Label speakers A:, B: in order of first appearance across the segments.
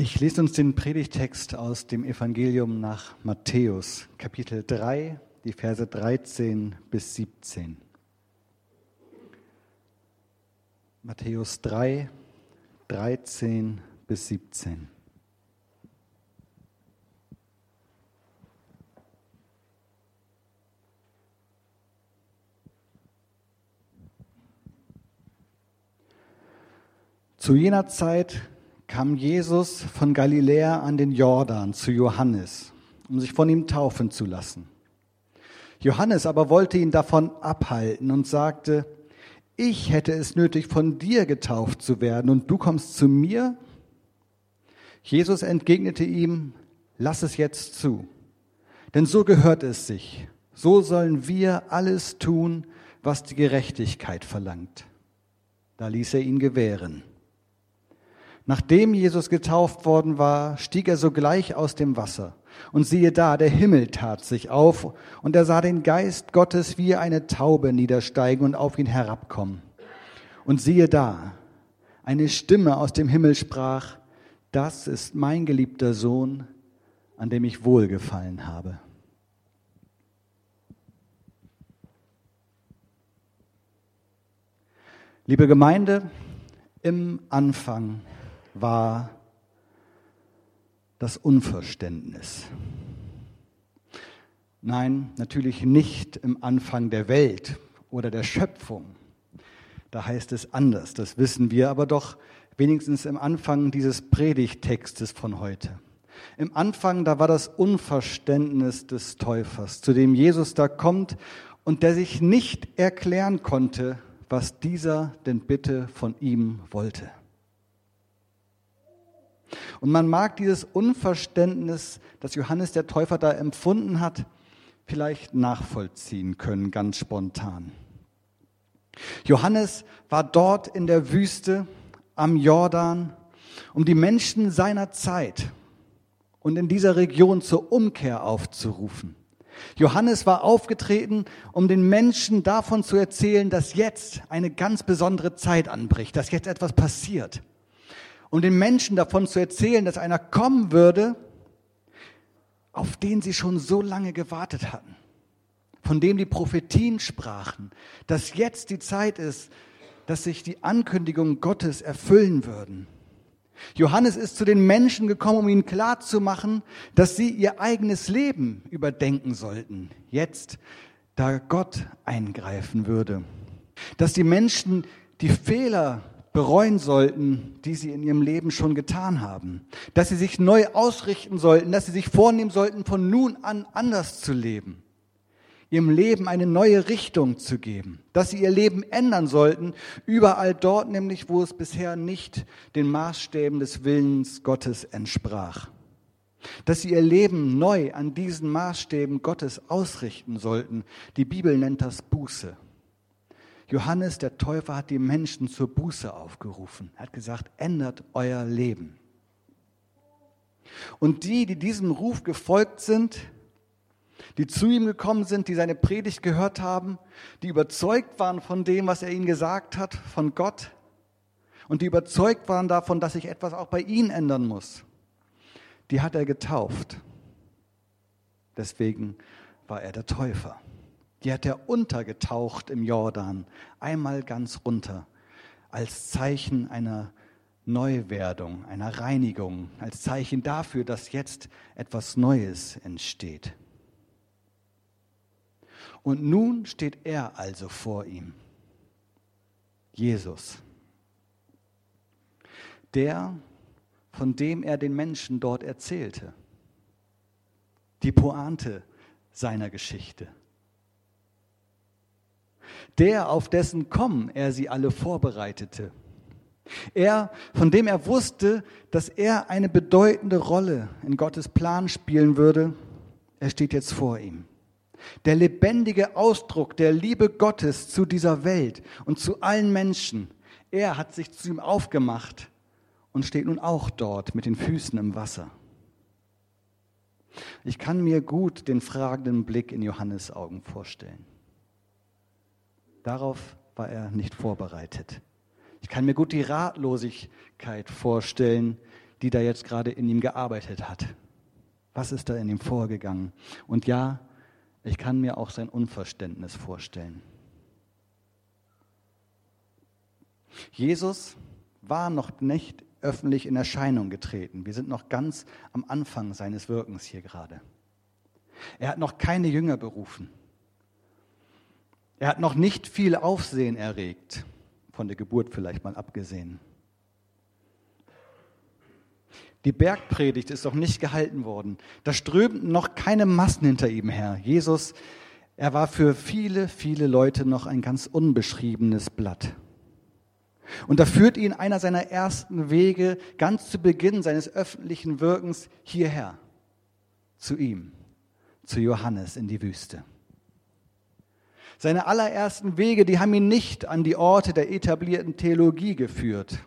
A: Ich lese uns den Predigtext aus dem Evangelium nach Matthäus, Kapitel 3, die Verse 13 bis 17. Matthäus 3, 13 bis 17. Zu jener Zeit kam Jesus von Galiläa an den Jordan zu Johannes, um sich von ihm taufen zu lassen. Johannes aber wollte ihn davon abhalten und sagte, ich hätte es nötig, von dir getauft zu werden und du kommst zu mir? Jesus entgegnete ihm, lass es jetzt zu, denn so gehört es sich. So sollen wir alles tun, was die Gerechtigkeit verlangt. Da ließ er ihn gewähren. Nachdem Jesus getauft worden war, stieg er sogleich aus dem Wasser. Und siehe da, der Himmel tat sich auf, und er sah den Geist Gottes wie eine Taube niedersteigen und auf ihn herabkommen. Und siehe da, eine Stimme aus dem Himmel sprach, das ist mein geliebter Sohn, an dem ich wohlgefallen habe. Liebe Gemeinde, im Anfang war das Unverständnis. Nein, natürlich nicht im Anfang der Welt oder der Schöpfung. Da heißt es anders, das wissen wir, aber doch wenigstens im Anfang dieses Predigtextes von heute. Im Anfang, da war das Unverständnis des Täufers, zu dem Jesus da kommt und der sich nicht erklären konnte, was dieser denn bitte von ihm wollte. Und man mag dieses Unverständnis, das Johannes der Täufer da empfunden hat, vielleicht nachvollziehen können, ganz spontan. Johannes war dort in der Wüste am Jordan, um die Menschen seiner Zeit und in dieser Region zur Umkehr aufzurufen. Johannes war aufgetreten, um den Menschen davon zu erzählen, dass jetzt eine ganz besondere Zeit anbricht, dass jetzt etwas passiert um den Menschen davon zu erzählen, dass einer kommen würde, auf den sie schon so lange gewartet hatten, von dem die Prophetien sprachen, dass jetzt die Zeit ist, dass sich die Ankündigungen Gottes erfüllen würden. Johannes ist zu den Menschen gekommen, um ihnen klarzumachen, dass sie ihr eigenes Leben überdenken sollten, jetzt, da Gott eingreifen würde. Dass die Menschen die Fehler bereuen sollten, die sie in ihrem Leben schon getan haben. Dass sie sich neu ausrichten sollten, dass sie sich vornehmen sollten, von nun an anders zu leben. Ihrem Leben eine neue Richtung zu geben. Dass sie ihr Leben ändern sollten, überall dort nämlich, wo es bisher nicht den Maßstäben des Willens Gottes entsprach. Dass sie ihr Leben neu an diesen Maßstäben Gottes ausrichten sollten. Die Bibel nennt das Buße. Johannes der Täufer hat die Menschen zur Buße aufgerufen. Er hat gesagt, ändert euer Leben. Und die, die diesem Ruf gefolgt sind, die zu ihm gekommen sind, die seine Predigt gehört haben, die überzeugt waren von dem, was er ihnen gesagt hat, von Gott, und die überzeugt waren davon, dass sich etwas auch bei ihnen ändern muss, die hat er getauft. Deswegen war er der Täufer. Die hat er untergetaucht im Jordan, einmal ganz runter, als Zeichen einer Neuwerdung, einer Reinigung, als Zeichen dafür, dass jetzt etwas Neues entsteht. Und nun steht er also vor ihm, Jesus, der, von dem er den Menschen dort erzählte, die Pointe seiner Geschichte der, auf dessen Kommen er sie alle vorbereitete. Er, von dem er wusste, dass er eine bedeutende Rolle in Gottes Plan spielen würde, er steht jetzt vor ihm. Der lebendige Ausdruck der Liebe Gottes zu dieser Welt und zu allen Menschen. Er hat sich zu ihm aufgemacht und steht nun auch dort mit den Füßen im Wasser. Ich kann mir gut den fragenden Blick in Johannes Augen vorstellen. Darauf war er nicht vorbereitet. Ich kann mir gut die Ratlosigkeit vorstellen, die da jetzt gerade in ihm gearbeitet hat. Was ist da in ihm vorgegangen? Und ja, ich kann mir auch sein Unverständnis vorstellen. Jesus war noch nicht öffentlich in Erscheinung getreten. Wir sind noch ganz am Anfang seines Wirkens hier gerade. Er hat noch keine Jünger berufen. Er hat noch nicht viel Aufsehen erregt, von der Geburt vielleicht mal abgesehen. Die Bergpredigt ist noch nicht gehalten worden. Da strömten noch keine Massen hinter ihm her. Jesus, er war für viele, viele Leute noch ein ganz unbeschriebenes Blatt. Und da führt ihn einer seiner ersten Wege ganz zu Beginn seines öffentlichen Wirkens hierher, zu ihm, zu Johannes in die Wüste. Seine allerersten Wege, die haben ihn nicht an die Orte der etablierten Theologie geführt.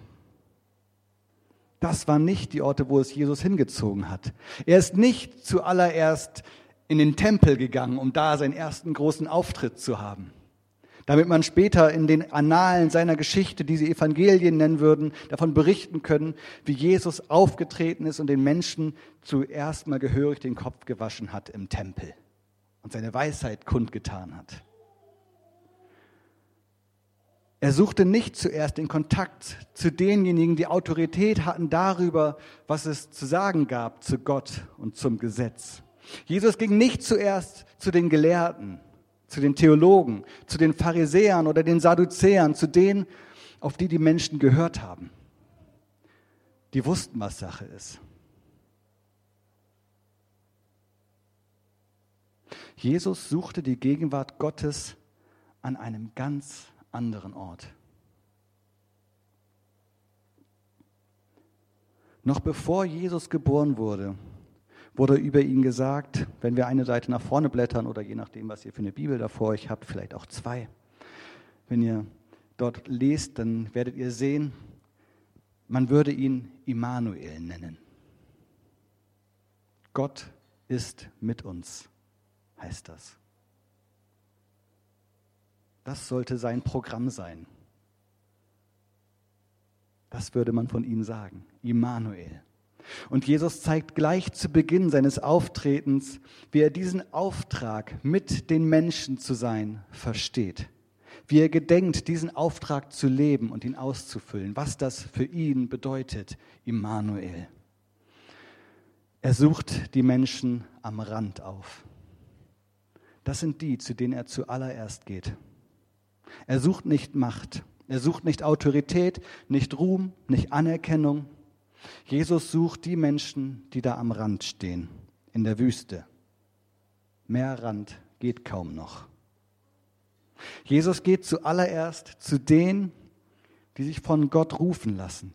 A: Das waren nicht die Orte, wo es Jesus hingezogen hat. Er ist nicht zuallererst in den Tempel gegangen, um da seinen ersten großen Auftritt zu haben damit man später in den Annalen seiner Geschichte, die sie Evangelien nennen würden, davon berichten können, wie Jesus aufgetreten ist und den Menschen zuerst mal gehörig den Kopf gewaschen hat im Tempel und seine Weisheit kundgetan hat. Er suchte nicht zuerst den Kontakt zu denjenigen, die Autorität hatten darüber, was es zu sagen gab zu Gott und zum Gesetz. Jesus ging nicht zuerst zu den Gelehrten, zu den Theologen, zu den Pharisäern oder den Sadduzäern, zu denen, auf die die Menschen gehört haben. Die wussten, was Sache ist. Jesus suchte die Gegenwart Gottes an einem ganz anderen Ort. Noch bevor Jesus geboren wurde, wurde über ihn gesagt, wenn wir eine Seite nach vorne blättern oder je nachdem, was ihr für eine Bibel davor euch habt, vielleicht auch zwei. Wenn ihr dort lest, dann werdet ihr sehen, man würde ihn Immanuel nennen. Gott ist mit uns, heißt das. Das sollte sein Programm sein. Das würde man von ihm sagen. Immanuel. Und Jesus zeigt gleich zu Beginn seines Auftretens, wie er diesen Auftrag, mit den Menschen zu sein, versteht. Wie er gedenkt, diesen Auftrag zu leben und ihn auszufüllen, was das für ihn bedeutet, Immanuel. Er sucht die Menschen am Rand auf. Das sind die, zu denen er zuallererst geht. Er sucht nicht Macht, er sucht nicht Autorität, nicht Ruhm, nicht Anerkennung, Jesus sucht die Menschen, die da am Rand stehen, in der Wüste. Mehr Rand geht kaum noch. Jesus geht zuallererst zu denen, die sich von Gott rufen lassen.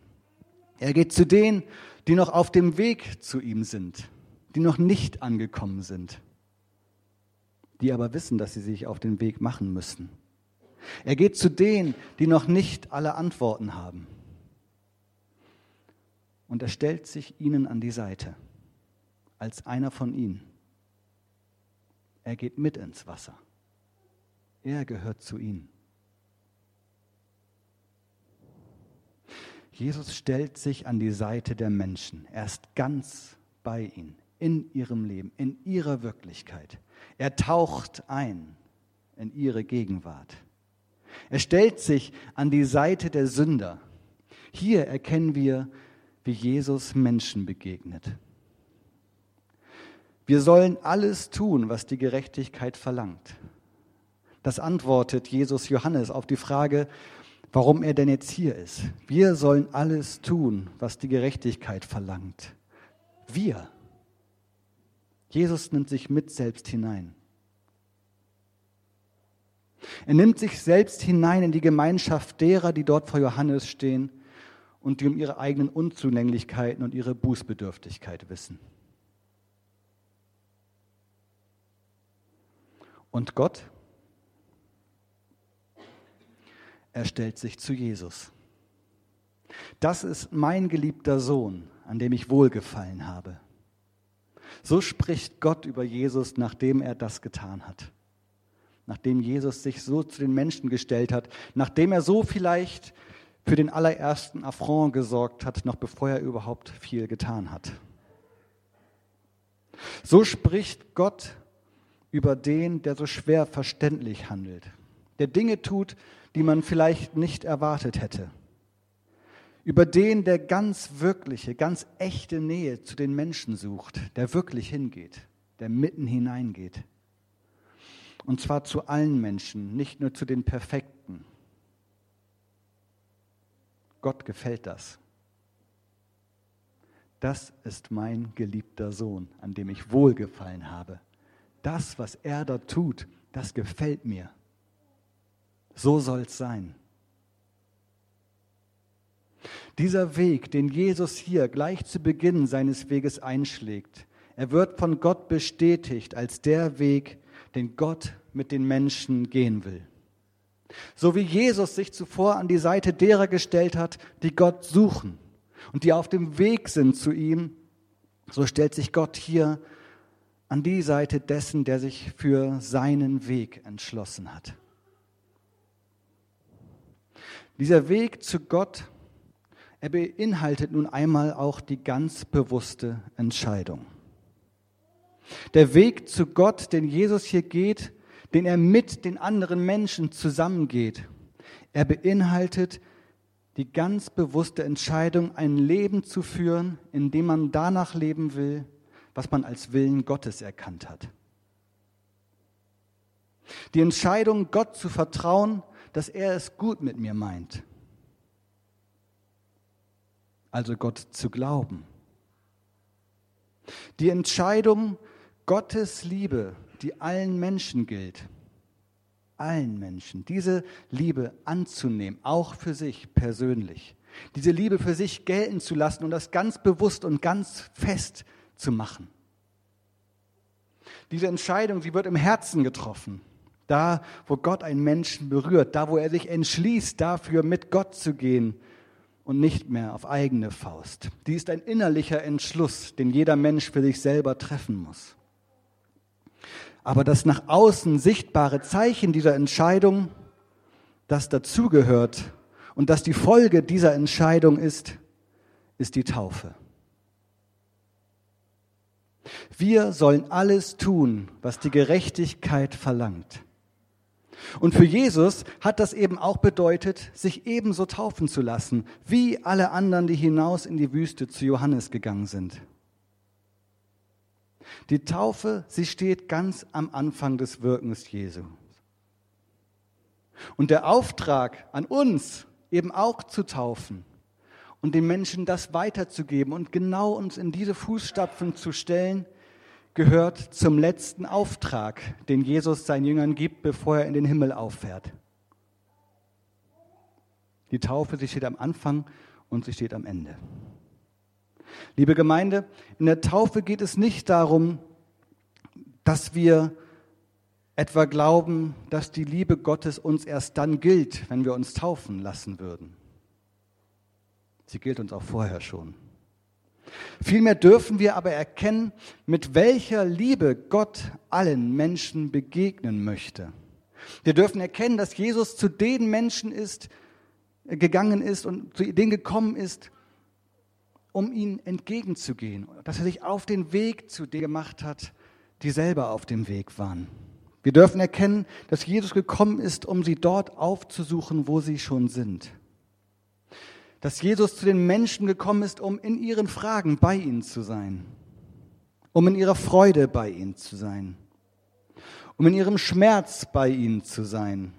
A: Er geht zu denen, die noch auf dem Weg zu ihm sind, die noch nicht angekommen sind, die aber wissen, dass sie sich auf den Weg machen müssen. Er geht zu denen, die noch nicht alle Antworten haben und er stellt sich ihnen an die Seite, als einer von ihnen. Er geht mit ins Wasser. Er gehört zu ihnen. Jesus stellt sich an die Seite der Menschen. Er ist ganz bei ihnen, in ihrem Leben, in ihrer Wirklichkeit. Er taucht ein in ihre Gegenwart. Er stellt sich an die Seite der Sünder. Hier erkennen wir wie Jesus Menschen begegnet. Wir sollen alles tun, was die Gerechtigkeit verlangt. Das antwortet Jesus Johannes auf die Frage, warum er denn jetzt hier ist. Wir sollen alles tun, was die Gerechtigkeit verlangt. Wir. Jesus nimmt sich mit selbst hinein. Er nimmt sich selbst hinein in die Gemeinschaft derer, die dort vor Johannes stehen und die um ihre eigenen Unzulänglichkeiten und ihre Bußbedürftigkeit wissen. Und Gott, er stellt sich zu Jesus. Das ist mein geliebter Sohn, an dem ich wohlgefallen habe. So spricht Gott über Jesus, nachdem er das getan hat. Nachdem Jesus sich so zu den Menschen gestellt hat, nachdem er so vielleicht für den allerersten Affront gesorgt hat, noch bevor er überhaupt viel getan hat. So spricht Gott über den, der so schwer verständlich handelt, der Dinge tut, die man vielleicht nicht erwartet hätte. Über den, der ganz wirkliche, ganz echte Nähe zu den Menschen sucht, der wirklich hingeht, der mitten hineingeht. Und zwar zu allen Menschen, nicht nur zu den Perfekten. Gott gefällt das. Das ist mein geliebter Sohn, an dem ich wohlgefallen habe. Das, was er da tut, das gefällt mir. So soll es sein. Dieser Weg, den Jesus hier gleich zu Beginn seines Weges einschlägt, er wird von Gott bestätigt als der Weg, den Gott mit den Menschen gehen will. So wie Jesus sich zuvor an die Seite derer gestellt hat, die Gott suchen und die auf dem Weg sind zu ihm, so stellt sich Gott hier an die Seite dessen, der sich für seinen Weg entschlossen hat. Dieser Weg zu Gott, er beinhaltet nun einmal auch die ganz bewusste Entscheidung. Der Weg zu Gott, den Jesus hier geht, den er mit den anderen Menschen zusammengeht, er beinhaltet die ganz bewusste Entscheidung, ein Leben zu führen, in dem man danach leben will, was man als Willen Gottes erkannt hat. Die Entscheidung, Gott zu vertrauen, dass er es gut mit mir meint. Also Gott zu glauben. Die Entscheidung, Gottes Liebe, die allen Menschen gilt, allen Menschen, diese Liebe anzunehmen, auch für sich persönlich, diese Liebe für sich gelten zu lassen und das ganz bewusst und ganz fest zu machen. Diese Entscheidung, sie wird im Herzen getroffen. Da, wo Gott einen Menschen berührt, da, wo er sich entschließt, dafür mit Gott zu gehen und nicht mehr auf eigene Faust. Die ist ein innerlicher Entschluss, den jeder Mensch für sich selber treffen muss. Aber das nach außen sichtbare Zeichen dieser Entscheidung, das dazugehört und das die Folge dieser Entscheidung ist, ist die Taufe. Wir sollen alles tun, was die Gerechtigkeit verlangt. Und für Jesus hat das eben auch bedeutet, sich ebenso taufen zu lassen, wie alle anderen, die hinaus in die Wüste zu Johannes gegangen sind. Die Taufe, sie steht ganz am Anfang des Wirkens Jesu. Und der Auftrag an uns, eben auch zu taufen und den Menschen das weiterzugeben und genau uns in diese Fußstapfen zu stellen, gehört zum letzten Auftrag, den Jesus seinen Jüngern gibt, bevor er in den Himmel auffährt. Die Taufe, sie steht am Anfang und sie steht am Ende. Liebe Gemeinde, in der Taufe geht es nicht darum, dass wir etwa glauben, dass die Liebe Gottes uns erst dann gilt, wenn wir uns taufen lassen würden. Sie gilt uns auch vorher schon. Vielmehr dürfen wir aber erkennen, mit welcher Liebe Gott allen Menschen begegnen möchte. Wir dürfen erkennen, dass Jesus zu den Menschen ist, gegangen ist und zu denen gekommen ist, um ihnen entgegenzugehen. Dass er sich auf den Weg zu denen gemacht hat, die selber auf dem Weg waren. Wir dürfen erkennen, dass Jesus gekommen ist, um sie dort aufzusuchen, wo sie schon sind dass Jesus zu den Menschen gekommen ist, um in ihren Fragen bei ihnen zu sein, um in ihrer Freude bei ihnen zu sein, um in ihrem Schmerz bei ihnen zu sein,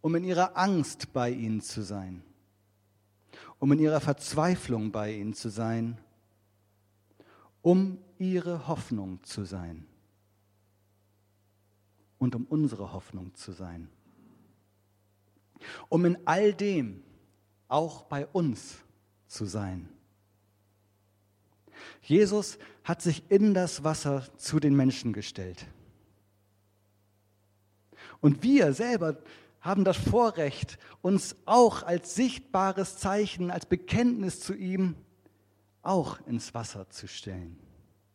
A: um in ihrer Angst bei ihnen zu sein, um in ihrer Verzweiflung bei ihnen zu sein, um ihre Hoffnung zu sein und um unsere Hoffnung zu sein. Um in all dem auch bei uns zu sein. Jesus hat sich in das Wasser zu den Menschen gestellt. Und wir selber haben das Vorrecht, uns auch als sichtbares Zeichen, als Bekenntnis zu ihm auch ins Wasser zu stellen,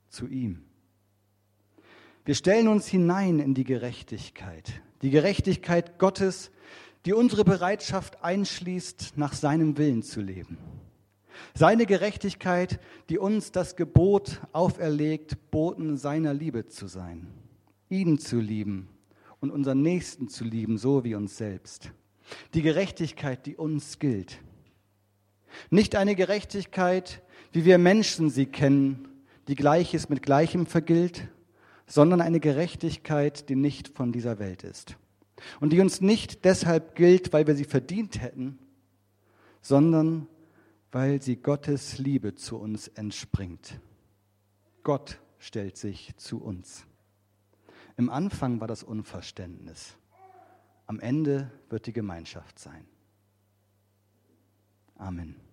A: zu ihm. Wir stellen uns hinein in die Gerechtigkeit, die Gerechtigkeit Gottes, die unsere Bereitschaft einschließt, nach seinem Willen zu leben. Seine Gerechtigkeit, die uns das Gebot auferlegt, Boten seiner Liebe zu sein, ihn zu lieben und unseren Nächsten zu lieben, so wie uns selbst. Die Gerechtigkeit, die uns gilt. Nicht eine Gerechtigkeit, wie wir Menschen sie kennen, die Gleiches mit Gleichem vergilt, sondern eine Gerechtigkeit, die nicht von dieser Welt ist. Und die uns nicht deshalb gilt, weil wir sie verdient hätten, sondern weil sie Gottes Liebe zu uns entspringt. Gott stellt sich zu uns. Im Anfang war das Unverständnis. Am Ende wird die Gemeinschaft sein. Amen.